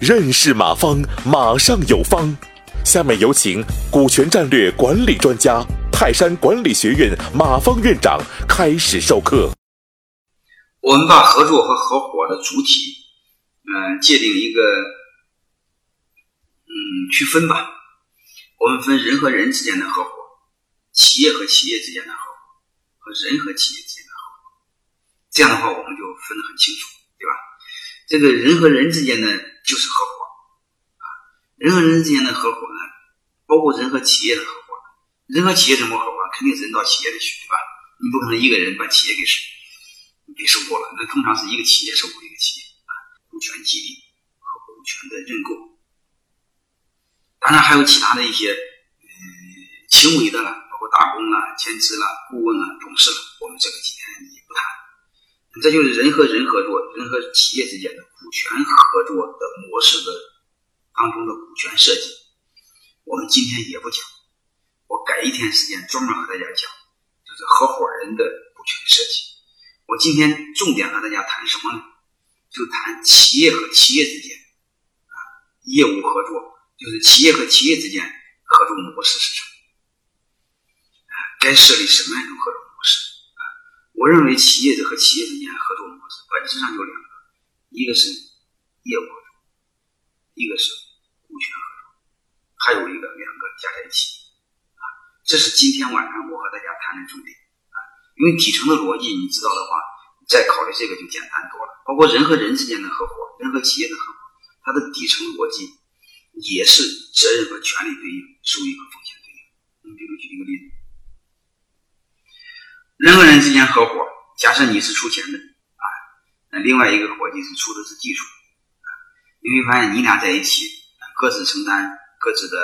认识马方，马上有方。下面有请股权战略管理专家、泰山管理学院马方院长开始授课。我们把合作和合伙的主体，嗯，界定一个，嗯，区分吧。我们分人和人之间的合伙，企业和企业之间的合伙，和人和企业之间的。这样的话，我们就分得很清楚，对吧？这个人和人之间呢，就是合伙啊。人和人之间的合伙呢，包括人和企业的合伙。人和企业怎么合伙？肯定人到企业里去，对吧？你不可能一个人把企业给收给收购了。那通常是一个企业收购一个企业啊，股权激励和股权的认购。当然还有其他的一些嗯轻微的了，包括打工了、兼职啦、顾问了、董事了，我们这个几天。这就是人和人合作、人和企业之间的股权合作的模式的当中的股权设计，我们今天也不讲。我改一天时间专门和大家讲，就是合伙人的股权设计。我今天重点和大家谈什么呢？就谈企业和企业之间啊业务合作，就是企业和企业之间合作模式是什么？啊，该设立什么样一种合作模式？我认为企业和企业之间合作模式本质上有两个，一个是业务合作，一个是股权合作，还有一个两个加在一起，啊，这是今天晚上我和大家谈的重点啊。因为底层的逻辑你知道的话，再考虑这个就简单多了。包括人和人之间的合伙，人和企业的合伙，它的底层逻辑也是责任和权利对应，收益和风险对应。你比如举一个例子。人和人之间合伙，假设你是出钱的啊，那另外一个伙计是出的是技术，你会发现你俩在一起，各自承担各自的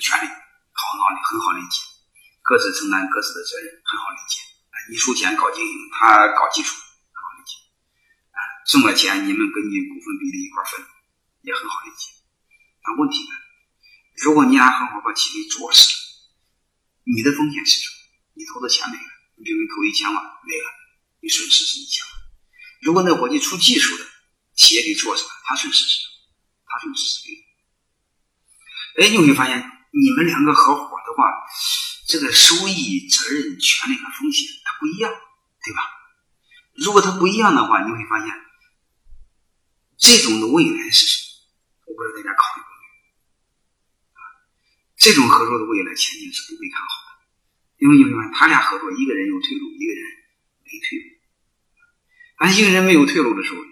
权利，好好理很好理解，各自承担各自的责任，很好理解。你出钱搞经营，他搞技术，很好理解。啊，挣了钱你们根据股份比例一块分，也很好理解。但问题呢，如果你俩合伙把企业做死了，你的风险是什么？你投的钱没了。你比如你投一千万没了，你损失是一千万。如果那伙计出技术的，企业给做什么，他损失是什么？他损失是零。哎，你会发现，你们两个合伙的话，这个收益、责任、权利和风险它不一样，对吧？如果它不一样的话，你会发现，这种的未来是什么？我不知道大家考虑过没有？啊，这种合作的未来前景是不被看好。因为你看，他俩合作，一个人有退路，一个人没退路。当一个人没有退路的时候，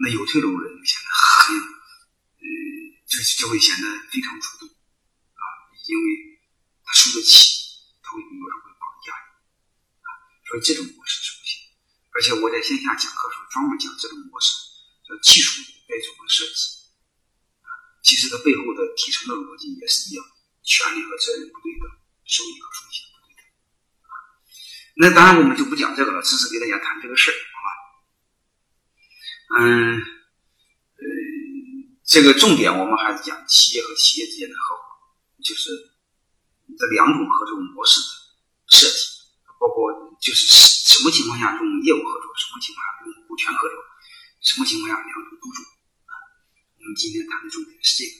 那有退路的人显得很，嗯，就就会显得非常主动啊，因为他受得起，他会有时候会绑架你啊。所以这种模式是不行。而且我在线下讲课时候专门讲这种模式，叫技术该怎么设计啊。其实它背后的底层的逻辑也是一样，权利和责任不对等，收益和风险。那当然，我们就不讲这个了，只是给大家谈这个事儿，好吧？嗯，呃，这个重点我们还是讲企业和企业之间的合伙，就是这两种合作模式的设计，包括就是什么情况下用业务合作，什么情况下用股权合作，什么情况下两种都做啊？我们今天谈的重点是这个，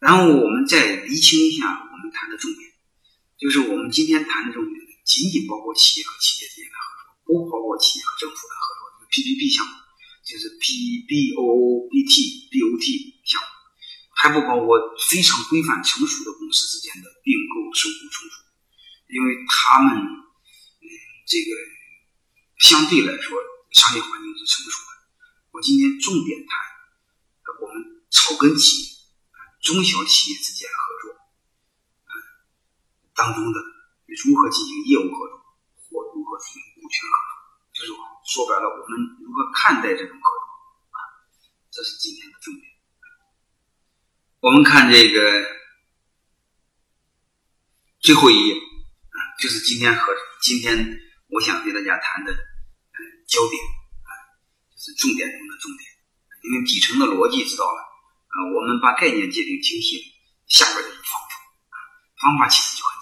然后我们再厘清一下我们谈的重点，就是我们今天谈的重点。仅仅包括企业和企业之间的合作，不包括企业和政府的合作。PPP 项目就是 PBOBT、BOT 项目，还不包括非常规范成熟的公司之间的并购、收购、重组，因为他们嗯这个相对来说商业环境是成熟的。我今天重点谈我们草根企业、中小企业之间的合作嗯当中的。如何进行业务合作，或如何进行股权合作？就是说白了，我们如何看待这种合作啊？这是今天的重点。我们看这个最后一页啊，就是今天和今天我想给大家谈的嗯焦点啊，就是重点中的重点。因为底层的逻辑知道了啊，我们把概念界定清晰，下边就是方法啊，方法其实就很简单。